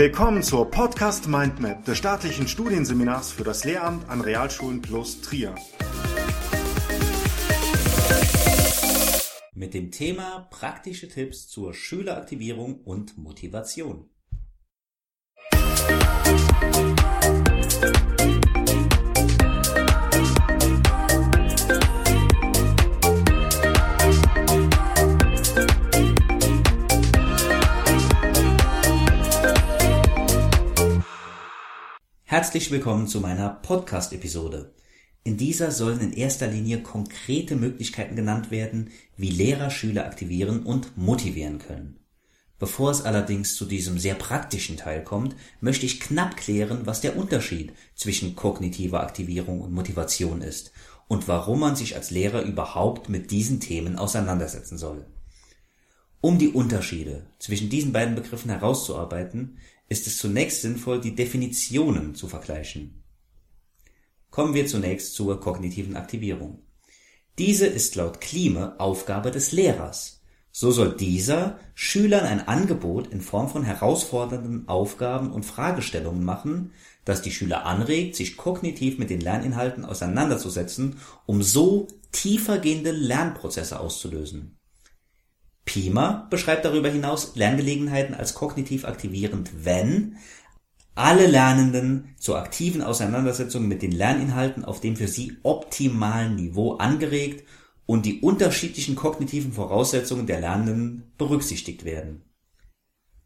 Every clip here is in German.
Willkommen zur Podcast Mindmap des staatlichen Studienseminars für das Lehramt an Realschulen plus Trier. Mit dem Thema praktische Tipps zur Schüleraktivierung und Motivation. Herzlich willkommen zu meiner Podcast-Episode. In dieser sollen in erster Linie konkrete Möglichkeiten genannt werden, wie Lehrer Schüler aktivieren und motivieren können. Bevor es allerdings zu diesem sehr praktischen Teil kommt, möchte ich knapp klären, was der Unterschied zwischen kognitiver Aktivierung und Motivation ist und warum man sich als Lehrer überhaupt mit diesen Themen auseinandersetzen soll. Um die Unterschiede zwischen diesen beiden Begriffen herauszuarbeiten, ist es zunächst sinnvoll, die Definitionen zu vergleichen. Kommen wir zunächst zur kognitiven Aktivierung. Diese ist laut Klime Aufgabe des Lehrers. So soll dieser Schülern ein Angebot in Form von herausfordernden Aufgaben und Fragestellungen machen, das die Schüler anregt, sich kognitiv mit den Lerninhalten auseinanderzusetzen, um so tiefergehende Lernprozesse auszulösen. Pima beschreibt darüber hinaus Lerngelegenheiten als kognitiv aktivierend, wenn alle Lernenden zur aktiven Auseinandersetzung mit den Lerninhalten auf dem für sie optimalen Niveau angeregt und die unterschiedlichen kognitiven Voraussetzungen der Lernenden berücksichtigt werden.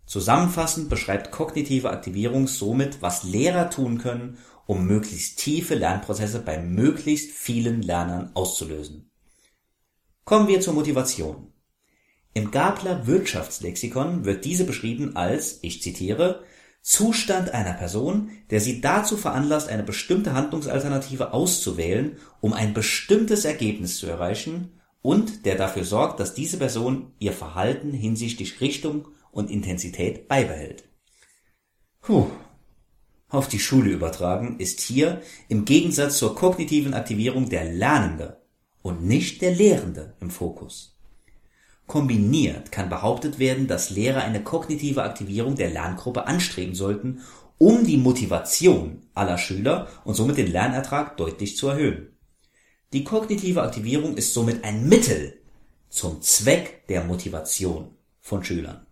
Zusammenfassend beschreibt kognitive Aktivierung somit, was Lehrer tun können, um möglichst tiefe Lernprozesse bei möglichst vielen Lernern auszulösen. Kommen wir zur Motivation. Im Gabler Wirtschaftslexikon wird diese beschrieben als, ich zitiere, Zustand einer Person, der sie dazu veranlasst, eine bestimmte Handlungsalternative auszuwählen, um ein bestimmtes Ergebnis zu erreichen und der dafür sorgt, dass diese Person ihr Verhalten hinsichtlich Richtung und Intensität beibehält. Puh. Auf die Schule übertragen ist hier im Gegensatz zur kognitiven Aktivierung der Lernende und nicht der Lehrende im Fokus. Kombiniert kann behauptet werden, dass Lehrer eine kognitive Aktivierung der Lerngruppe anstreben sollten, um die Motivation aller Schüler und somit den Lernertrag deutlich zu erhöhen. Die kognitive Aktivierung ist somit ein Mittel zum Zweck der Motivation von Schülern.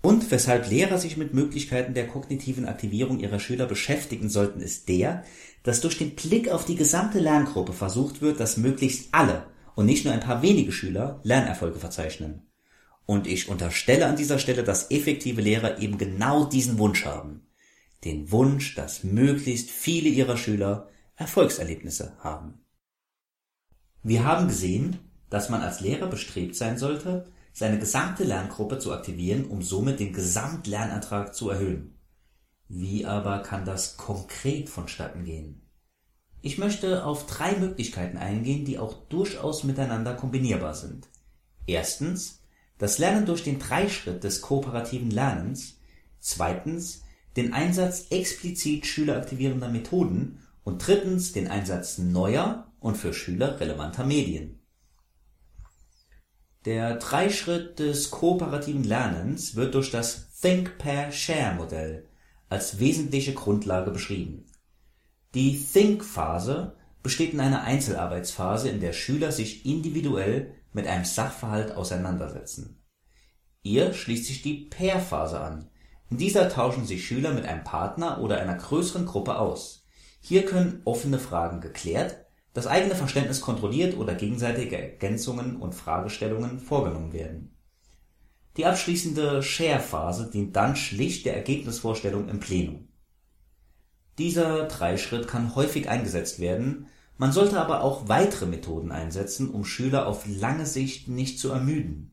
Und weshalb Lehrer sich mit Möglichkeiten der kognitiven Aktivierung ihrer Schüler beschäftigen sollten, ist der, dass durch den Blick auf die gesamte Lerngruppe versucht wird, dass möglichst alle und nicht nur ein paar wenige Schüler Lernerfolge verzeichnen. Und ich unterstelle an dieser Stelle, dass effektive Lehrer eben genau diesen Wunsch haben. Den Wunsch, dass möglichst viele ihrer Schüler Erfolgserlebnisse haben. Wir haben gesehen, dass man als Lehrer bestrebt sein sollte, seine gesamte Lerngruppe zu aktivieren, um somit den Gesamtlernertrag zu erhöhen. Wie aber kann das konkret vonstatten gehen? Ich möchte auf drei Möglichkeiten eingehen, die auch durchaus miteinander kombinierbar sind. Erstens das Lernen durch den Dreischritt des kooperativen Lernens, zweitens den Einsatz explizit schüleraktivierender Methoden und drittens den Einsatz neuer und für Schüler relevanter Medien. Der Dreischritt des kooperativen Lernens wird durch das Think Pair Share Modell als wesentliche Grundlage beschrieben die Think-Phase besteht in einer Einzelarbeitsphase, in der Schüler sich individuell mit einem Sachverhalt auseinandersetzen. Ihr schließt sich die Pair-Phase an. In dieser tauschen sich Schüler mit einem Partner oder einer größeren Gruppe aus. Hier können offene Fragen geklärt, das eigene Verständnis kontrolliert oder gegenseitige Ergänzungen und Fragestellungen vorgenommen werden. Die abschließende Share-Phase dient dann schlicht der Ergebnisvorstellung im Plenum dieser Dreischritt kann häufig eingesetzt werden, man sollte aber auch weitere Methoden einsetzen, um Schüler auf lange Sicht nicht zu ermüden.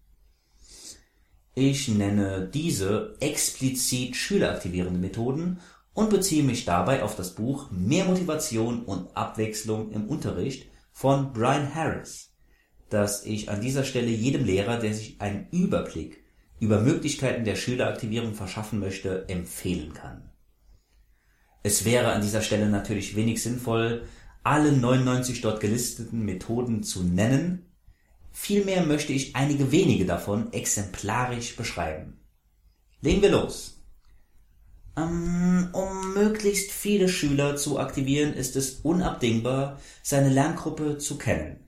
Ich nenne diese explizit schüleraktivierende Methoden und beziehe mich dabei auf das Buch Mehr Motivation und Abwechslung im Unterricht von Brian Harris, das ich an dieser Stelle jedem Lehrer, der sich einen Überblick über Möglichkeiten der Schüleraktivierung verschaffen möchte, empfehlen kann es wäre an dieser Stelle natürlich wenig sinnvoll, alle 99 dort gelisteten Methoden zu nennen, vielmehr möchte ich einige wenige davon exemplarisch beschreiben. Legen wir los. Ähm, um möglichst viele Schüler zu aktivieren, ist es unabdingbar, seine Lerngruppe zu kennen.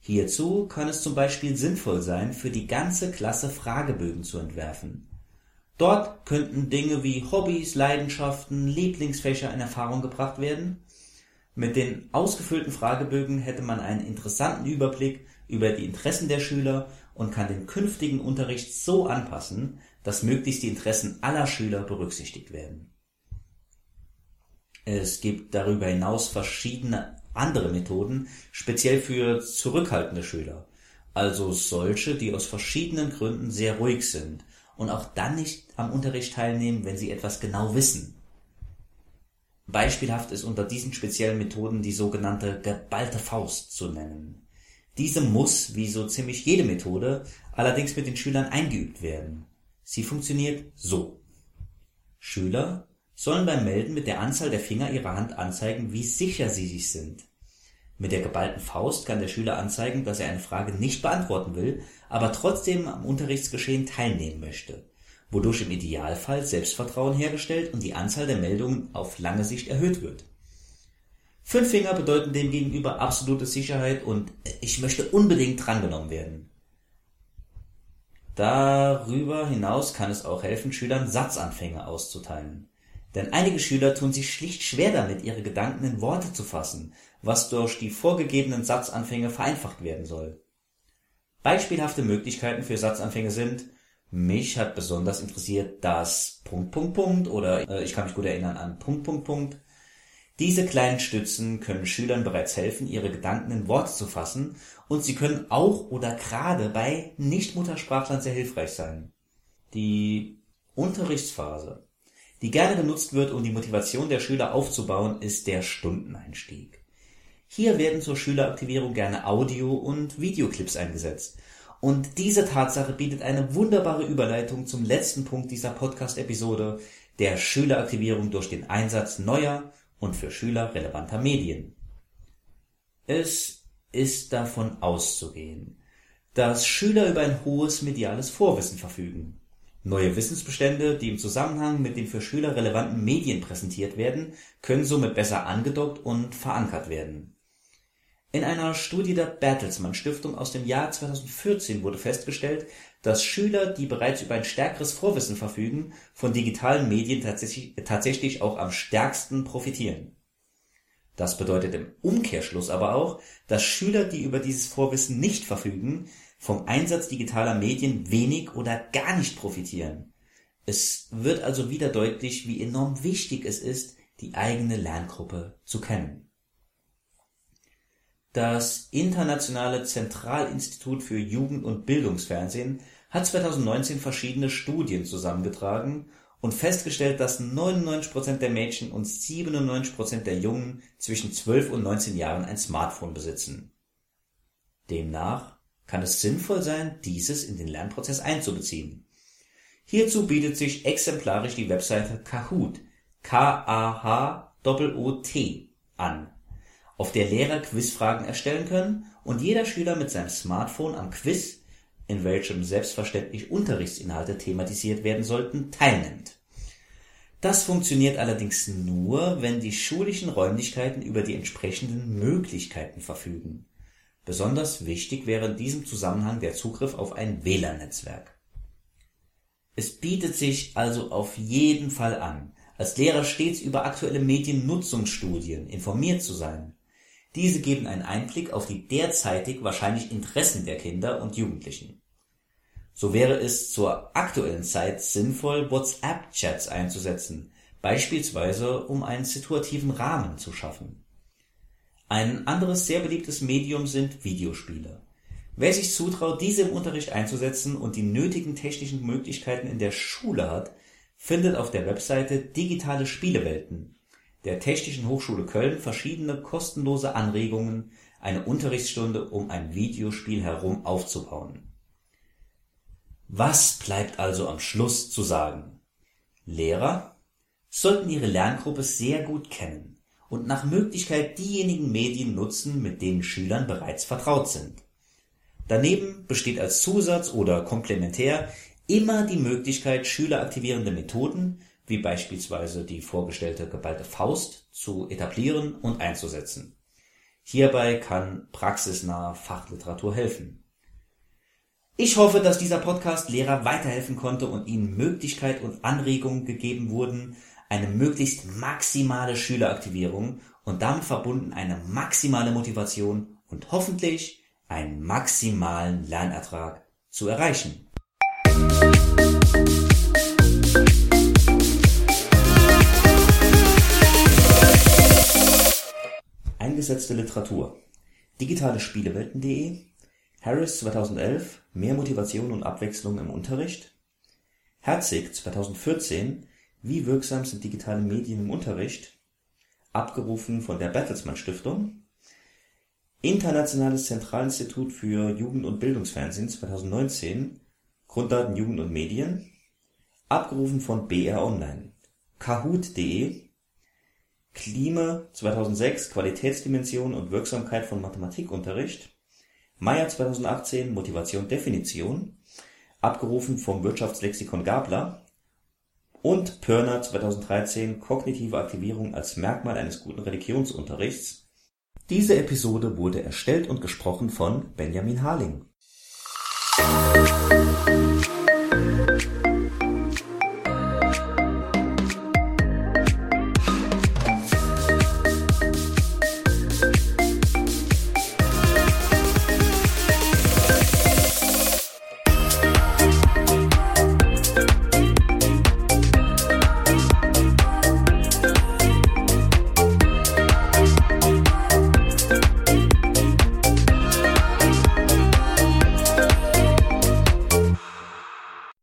Hierzu kann es zum Beispiel sinnvoll sein, für die ganze Klasse Fragebögen zu entwerfen. Dort könnten Dinge wie Hobbys, Leidenschaften, Lieblingsfächer in Erfahrung gebracht werden. Mit den ausgefüllten Fragebögen hätte man einen interessanten Überblick über die Interessen der Schüler und kann den künftigen Unterricht so anpassen, dass möglichst die Interessen aller Schüler berücksichtigt werden. Es gibt darüber hinaus verschiedene andere Methoden, speziell für zurückhaltende Schüler, also solche, die aus verschiedenen Gründen sehr ruhig sind und auch dann nicht am Unterricht teilnehmen, wenn sie etwas genau wissen. Beispielhaft ist unter diesen speziellen Methoden die sogenannte geballte Faust zu nennen. Diese muss, wie so ziemlich jede Methode, allerdings mit den Schülern eingeübt werden. Sie funktioniert so. Schüler sollen beim Melden mit der Anzahl der Finger ihrer Hand anzeigen, wie sicher sie sich sind. Mit der geballten Faust kann der Schüler anzeigen, dass er eine Frage nicht beantworten will, aber trotzdem am Unterrichtsgeschehen teilnehmen möchte, wodurch im Idealfall Selbstvertrauen hergestellt und die Anzahl der Meldungen auf lange Sicht erhöht wird. Fünf Finger bedeuten demgegenüber absolute Sicherheit und ich möchte unbedingt drangenommen werden. Darüber hinaus kann es auch helfen, Schülern Satzanfänge auszuteilen. Denn einige Schüler tun sich schlicht schwer damit, ihre Gedanken in Worte zu fassen, was durch die vorgegebenen Satzanfänge vereinfacht werden soll. Beispielhafte Möglichkeiten für Satzanfänge sind mich hat besonders interessiert das Punkt Punkt Punkt oder äh, ich kann mich gut erinnern an Punkt Punkt Punkt diese kleinen Stützen können Schülern bereits helfen, ihre Gedanken in Worte zu fassen und sie können auch oder gerade bei Nicht-Muttersprachlern sehr hilfreich sein. Die Unterrichtsphase, die gerne genutzt wird, um die Motivation der Schüler aufzubauen, ist der Stundeneinstieg. Hier werden zur Schüleraktivierung gerne Audio- und Videoclips eingesetzt. Und diese Tatsache bietet eine wunderbare Überleitung zum letzten Punkt dieser Podcast-Episode, der Schüleraktivierung durch den Einsatz neuer und für Schüler relevanter Medien. Es ist davon auszugehen, dass Schüler über ein hohes mediales Vorwissen verfügen. Neue Wissensbestände, die im Zusammenhang mit den für Schüler relevanten Medien präsentiert werden, können somit besser angedockt und verankert werden. In einer Studie der Bertelsmann Stiftung aus dem Jahr 2014 wurde festgestellt, dass Schüler, die bereits über ein stärkeres Vorwissen verfügen, von digitalen Medien tatsächlich, tatsächlich auch am stärksten profitieren. Das bedeutet im Umkehrschluss aber auch, dass Schüler, die über dieses Vorwissen nicht verfügen, vom Einsatz digitaler Medien wenig oder gar nicht profitieren. Es wird also wieder deutlich, wie enorm wichtig es ist, die eigene Lerngruppe zu kennen. Das Internationale Zentralinstitut für Jugend- und Bildungsfernsehen hat 2019 verschiedene Studien zusammengetragen und festgestellt, dass 99% der Mädchen und 97% der Jungen zwischen 12 und 19 Jahren ein Smartphone besitzen. Demnach kann es sinnvoll sein, dieses in den Lernprozess einzubeziehen. Hierzu bietet sich exemplarisch die Webseite Kahoot K-A-H-O-T an, auf der Lehrer Quizfragen erstellen können und jeder Schüler mit seinem Smartphone am Quiz in welchem selbstverständlich Unterrichtsinhalte thematisiert werden sollten, teilnimmt. Das funktioniert allerdings nur, wenn die schulischen Räumlichkeiten über die entsprechenden Möglichkeiten verfügen. Besonders wichtig wäre in diesem Zusammenhang der Zugriff auf ein WLAN-Netzwerk. Es bietet sich also auf jeden Fall an, als Lehrer stets über aktuelle Mediennutzungsstudien informiert zu sein diese geben einen Einblick auf die derzeitig wahrscheinlich Interessen der Kinder und Jugendlichen. So wäre es zur aktuellen Zeit sinnvoll, WhatsApp-Chats einzusetzen, beispielsweise um einen situativen Rahmen zu schaffen. Ein anderes sehr beliebtes Medium sind Videospiele. Wer sich zutraut, diese im Unterricht einzusetzen und die nötigen technischen Möglichkeiten in der Schule hat, findet auf der Webseite Digitale Spielewelten der Technischen Hochschule Köln verschiedene kostenlose Anregungen, eine Unterrichtsstunde um ein Videospiel herum aufzubauen. Was bleibt also am Schluss zu sagen? Lehrer sollten ihre Lerngruppe sehr gut kennen und nach Möglichkeit diejenigen Medien nutzen, mit denen Schülern bereits vertraut sind. Daneben besteht als Zusatz oder Komplementär immer die Möglichkeit, schüleraktivierende Methoden wie beispielsweise die vorgestellte geballte Faust, zu etablieren und einzusetzen. Hierbei kann praxisnahe Fachliteratur helfen. Ich hoffe, dass dieser Podcast Lehrer weiterhelfen konnte und ihnen Möglichkeit und Anregungen gegeben wurden, eine möglichst maximale Schüleraktivierung und damit verbunden eine maximale Motivation und hoffentlich einen maximalen Lernertrag zu erreichen. Eingesetzte Literatur. Digitale Spielewelten.de Harris 2011 Mehr Motivation und Abwechslung im Unterricht. Herzig 2014 Wie wirksam sind digitale Medien im Unterricht? Abgerufen von der Bertelsmann Stiftung. Internationales Zentralinstitut für Jugend- und Bildungsfernsehen 2019 Grunddaten Jugend und Medien. Abgerufen von BR Online. Kahoot.de Klima 2006 Qualitätsdimension und Wirksamkeit von Mathematikunterricht. Meyer 2018 Motivation Definition. Abgerufen vom Wirtschaftslexikon Gabler und Pörner 2013 Kognitive Aktivierung als Merkmal eines guten Religionsunterrichts. Diese Episode wurde erstellt und gesprochen von Benjamin Harling